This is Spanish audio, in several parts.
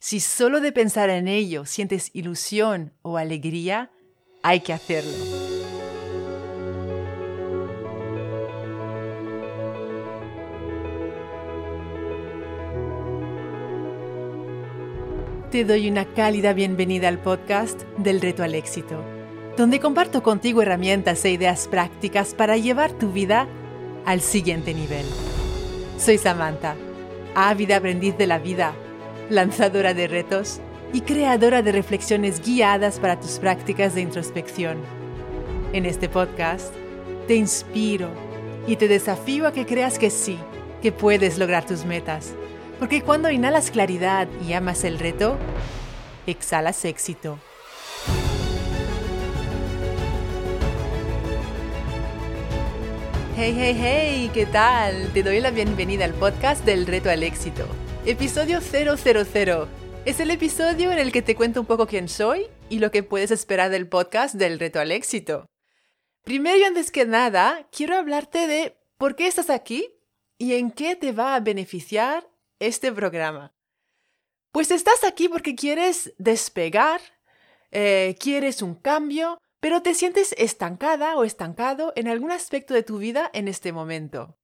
Si solo de pensar en ello sientes ilusión o alegría, hay que hacerlo. Te doy una cálida bienvenida al podcast del reto al éxito, donde comparto contigo herramientas e ideas prácticas para llevar tu vida al siguiente nivel. Soy Samantha, ávida aprendiz de la vida lanzadora de retos y creadora de reflexiones guiadas para tus prácticas de introspección. En este podcast te inspiro y te desafío a que creas que sí, que puedes lograr tus metas, porque cuando inhalas claridad y amas el reto, exhalas éxito. Hey, hey, hey, ¿qué tal? Te doy la bienvenida al podcast del reto al éxito Episodio 000. Es el episodio en el que te cuento un poco quién soy y lo que puedes esperar del podcast del reto al éxito. Primero y antes que nada, quiero hablarte de por qué estás aquí y en qué te va a beneficiar este programa. Pues estás aquí porque quieres despegar, eh, quieres un cambio, pero te sientes estancada o estancado en algún aspecto de tu vida en este momento.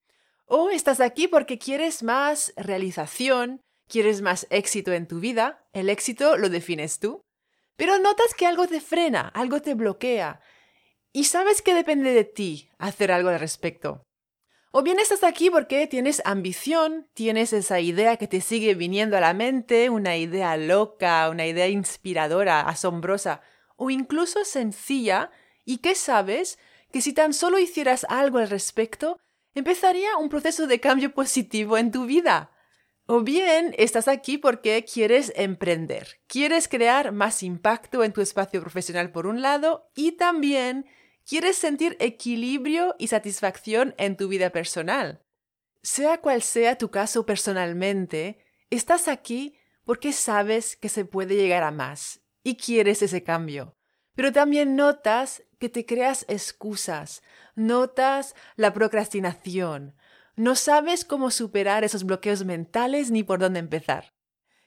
O estás aquí porque quieres más realización, quieres más éxito en tu vida, el éxito lo defines tú, pero notas que algo te frena, algo te bloquea, y sabes que depende de ti hacer algo al respecto. O bien estás aquí porque tienes ambición, tienes esa idea que te sigue viniendo a la mente, una idea loca, una idea inspiradora, asombrosa, o incluso sencilla, y que sabes que si tan solo hicieras algo al respecto, empezaría un proceso de cambio positivo en tu vida. O bien estás aquí porque quieres emprender, quieres crear más impacto en tu espacio profesional por un lado y también quieres sentir equilibrio y satisfacción en tu vida personal. Sea cual sea tu caso personalmente, estás aquí porque sabes que se puede llegar a más y quieres ese cambio. Pero también notas que te creas excusas, notas la procrastinación, no sabes cómo superar esos bloqueos mentales ni por dónde empezar.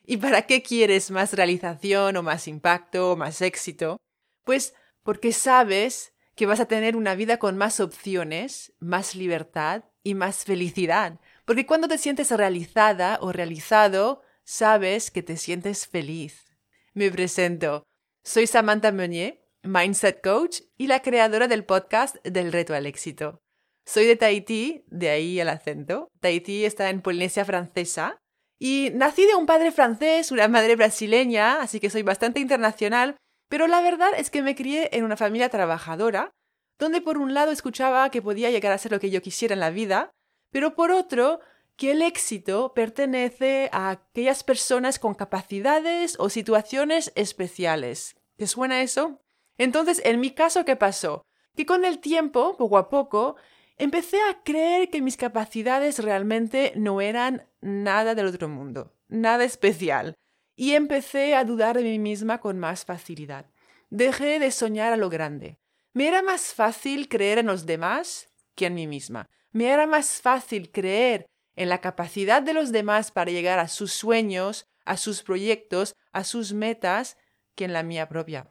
¿Y para qué quieres más realización o más impacto o más éxito? Pues porque sabes que vas a tener una vida con más opciones, más libertad y más felicidad. Porque cuando te sientes realizada o realizado, sabes que te sientes feliz. Me presento. Soy Samantha Meunier Mindset Coach y la creadora del podcast del reto al éxito. Soy de Tahití, de ahí el acento. Tahití está en Polinesia francesa y nací de un padre francés, una madre brasileña, así que soy bastante internacional, pero la verdad es que me crié en una familia trabajadora, donde por un lado escuchaba que podía llegar a ser lo que yo quisiera en la vida, pero por otro que el éxito pertenece a aquellas personas con capacidades o situaciones especiales. ¿Te suena eso? Entonces, en mi caso, ¿qué pasó? Que con el tiempo, poco a poco, empecé a creer que mis capacidades realmente no eran nada del otro mundo, nada especial, y empecé a dudar de mí misma con más facilidad. Dejé de soñar a lo grande. Me era más fácil creer en los demás que en mí misma. Me era más fácil creer en la capacidad de los demás para llegar a sus sueños, a sus proyectos, a sus metas, que en la mía propia.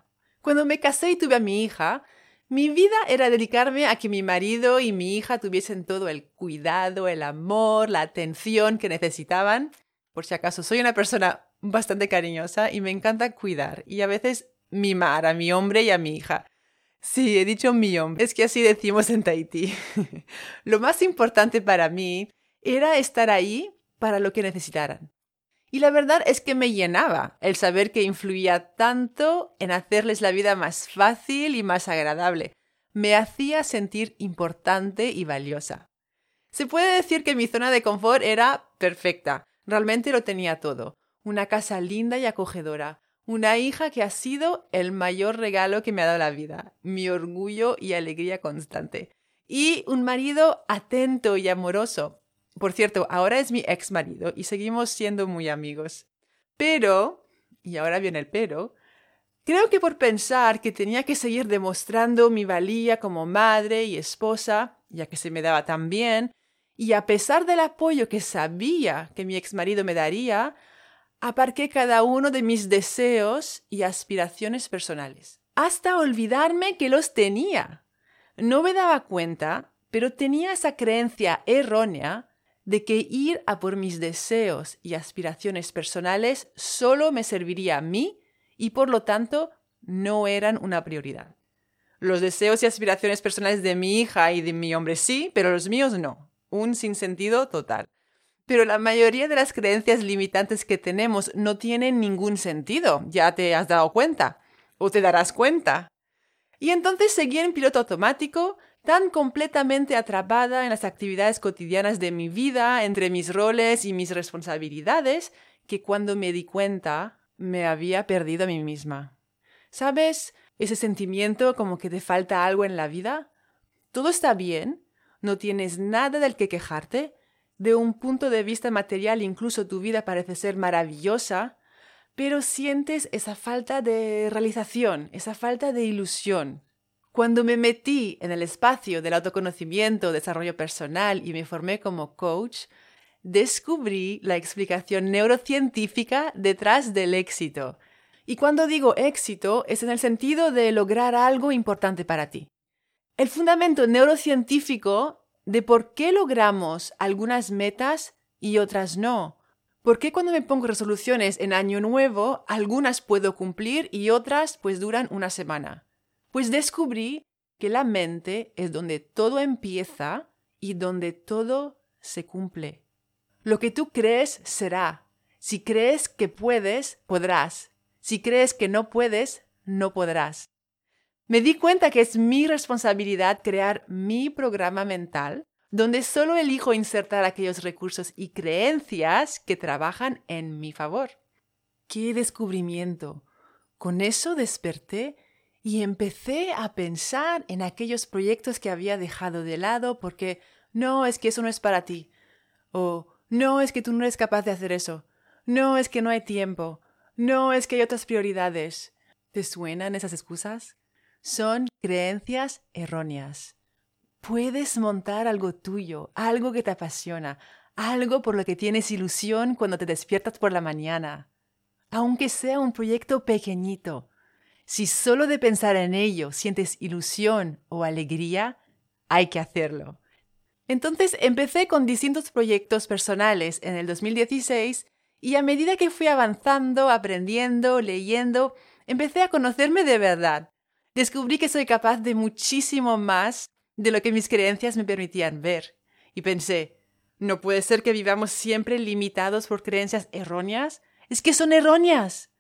Cuando me casé y tuve a mi hija, mi vida era dedicarme a que mi marido y mi hija tuviesen todo el cuidado, el amor, la atención que necesitaban. Por si acaso, soy una persona bastante cariñosa y me encanta cuidar y a veces mimar a mi hombre y a mi hija. Sí, he dicho mi hombre, es que así decimos en Tahití. lo más importante para mí era estar ahí para lo que necesitaran. Y la verdad es que me llenaba el saber que influía tanto en hacerles la vida más fácil y más agradable. Me hacía sentir importante y valiosa. Se puede decir que mi zona de confort era perfecta. Realmente lo tenía todo. Una casa linda y acogedora. Una hija que ha sido el mayor regalo que me ha dado la vida. Mi orgullo y alegría constante. Y un marido atento y amoroso. Por cierto, ahora es mi ex marido y seguimos siendo muy amigos. Pero, y ahora viene el pero, creo que por pensar que tenía que seguir demostrando mi valía como madre y esposa, ya que se me daba tan bien, y a pesar del apoyo que sabía que mi ex marido me daría, aparqué cada uno de mis deseos y aspiraciones personales, hasta olvidarme que los tenía. No me daba cuenta, pero tenía esa creencia errónea de que ir a por mis deseos y aspiraciones personales solo me serviría a mí y por lo tanto no eran una prioridad. Los deseos y aspiraciones personales de mi hija y de mi hombre sí, pero los míos no. Un sinsentido total. Pero la mayoría de las creencias limitantes que tenemos no tienen ningún sentido, ya te has dado cuenta, o te darás cuenta. Y entonces seguí en piloto automático, tan completamente atrapada en las actividades cotidianas de mi vida, entre mis roles y mis responsabilidades, que cuando me di cuenta me había perdido a mí misma. ¿Sabes ese sentimiento como que te falta algo en la vida? Todo está bien, no tienes nada del que quejarte, de un punto de vista material incluso tu vida parece ser maravillosa, pero sientes esa falta de realización, esa falta de ilusión. Cuando me metí en el espacio del autoconocimiento, desarrollo personal y me formé como coach, descubrí la explicación neurocientífica detrás del éxito. Y cuando digo éxito es en el sentido de lograr algo importante para ti. El fundamento neurocientífico de por qué logramos algunas metas y otras no. ¿Por qué cuando me pongo resoluciones en año nuevo, algunas puedo cumplir y otras pues duran una semana? Pues descubrí que la mente es donde todo empieza y donde todo se cumple. Lo que tú crees será. Si crees que puedes, podrás. Si crees que no puedes, no podrás. Me di cuenta que es mi responsabilidad crear mi programa mental donde solo elijo insertar aquellos recursos y creencias que trabajan en mi favor. ¡Qué descubrimiento! Con eso desperté y empecé a pensar en aquellos proyectos que había dejado de lado porque no es que eso no es para ti. O no es que tú no eres capaz de hacer eso. No es que no hay tiempo. No es que hay otras prioridades. ¿Te suenan esas excusas? son creencias erróneas. Puedes montar algo tuyo, algo que te apasiona, algo por lo que tienes ilusión cuando te despiertas por la mañana. Aunque sea un proyecto pequeñito, si solo de pensar en ello sientes ilusión o alegría, hay que hacerlo. Entonces empecé con distintos proyectos personales en el 2016 y a medida que fui avanzando, aprendiendo, leyendo, empecé a conocerme de verdad descubrí que soy capaz de muchísimo más de lo que mis creencias me permitían ver. Y pensé, ¿no puede ser que vivamos siempre limitados por creencias erróneas? Es que son erróneas.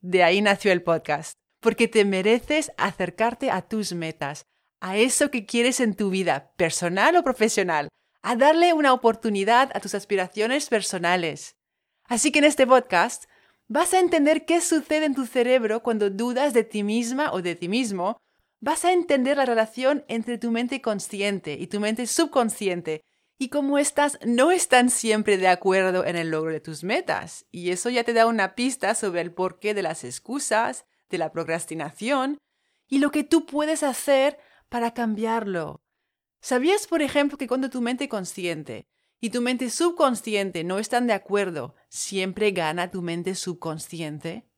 De ahí nació el podcast, porque te mereces acercarte a tus metas, a eso que quieres en tu vida, personal o profesional, a darle una oportunidad a tus aspiraciones personales. Así que en este podcast Vas a entender qué sucede en tu cerebro cuando dudas de ti misma o de ti mismo. Vas a entender la relación entre tu mente consciente y tu mente subconsciente y cómo estas no están siempre de acuerdo en el logro de tus metas. Y eso ya te da una pista sobre el porqué de las excusas, de la procrastinación y lo que tú puedes hacer para cambiarlo. ¿Sabías, por ejemplo, que cuando tu mente consciente y tu mente subconsciente no están de acuerdo, siempre gana tu mente subconsciente?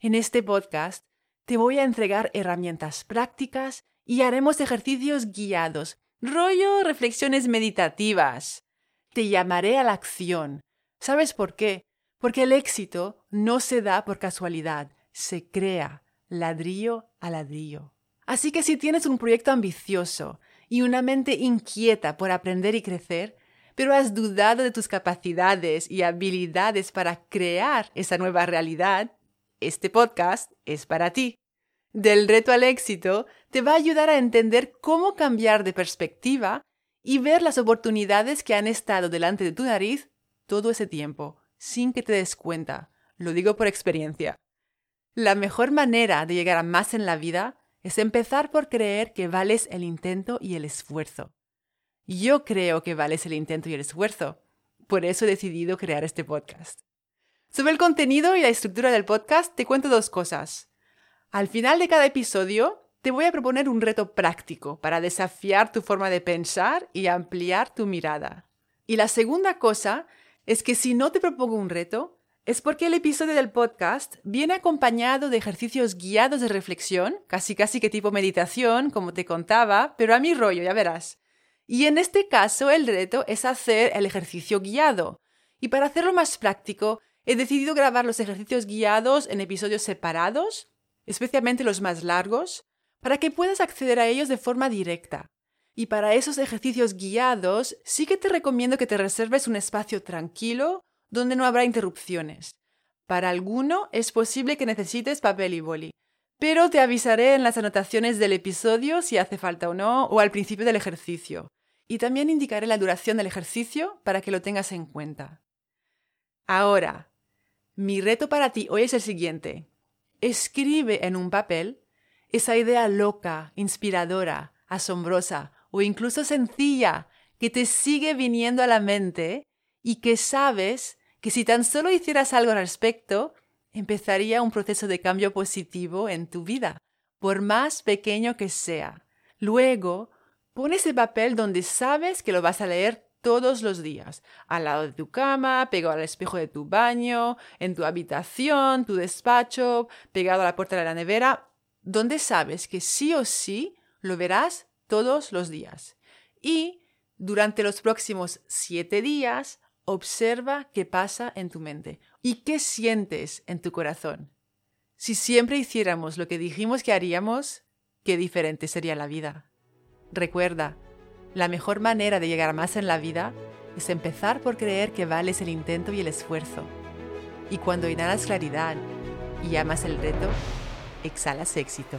En este podcast te voy a entregar herramientas prácticas y haremos ejercicios guiados, rollo reflexiones meditativas. Te llamaré a la acción. ¿Sabes por qué? Porque el éxito no se da por casualidad, se crea ladrillo a ladrillo. Así que si tienes un proyecto ambicioso y una mente inquieta por aprender y crecer, pero has dudado de tus capacidades y habilidades para crear esa nueva realidad, este podcast es para ti. Del reto al éxito te va a ayudar a entender cómo cambiar de perspectiva y ver las oportunidades que han estado delante de tu nariz todo ese tiempo, sin que te des cuenta. Lo digo por experiencia. La mejor manera de llegar a más en la vida es empezar por creer que vales el intento y el esfuerzo. Yo creo que vales el intento y el esfuerzo. Por eso he decidido crear este podcast. Sobre el contenido y la estructura del podcast te cuento dos cosas. Al final de cada episodio te voy a proponer un reto práctico para desafiar tu forma de pensar y ampliar tu mirada. Y la segunda cosa es que si no te propongo un reto, es porque el episodio del podcast viene acompañado de ejercicios guiados de reflexión, casi casi que tipo meditación, como te contaba, pero a mi rollo, ya verás. Y en este caso el reto es hacer el ejercicio guiado. Y para hacerlo más práctico, he decidido grabar los ejercicios guiados en episodios separados, especialmente los más largos, para que puedas acceder a ellos de forma directa. Y para esos ejercicios guiados sí que te recomiendo que te reserves un espacio tranquilo donde no habrá interrupciones. Para alguno es posible que necesites papel y boli, pero te avisaré en las anotaciones del episodio si hace falta o no, o al principio del ejercicio. Y también indicaré la duración del ejercicio para que lo tengas en cuenta. Ahora, mi reto para ti hoy es el siguiente. Escribe en un papel esa idea loca, inspiradora, asombrosa o incluso sencilla que te sigue viniendo a la mente y que sabes que si tan solo hicieras algo al respecto, empezaría un proceso de cambio positivo en tu vida, por más pequeño que sea. Luego, pon ese papel donde sabes que lo vas a leer todos los días, al lado de tu cama, pegado al espejo de tu baño, en tu habitación, tu despacho, pegado a la puerta de la nevera, donde sabes que sí o sí lo verás todos los días. Y durante los próximos siete días Observa qué pasa en tu mente y qué sientes en tu corazón. Si siempre hiciéramos lo que dijimos que haríamos, qué diferente sería la vida. Recuerda, la mejor manera de llegar más en la vida es empezar por creer que vales el intento y el esfuerzo. Y cuando inhalas claridad y amas el reto, exhalas éxito.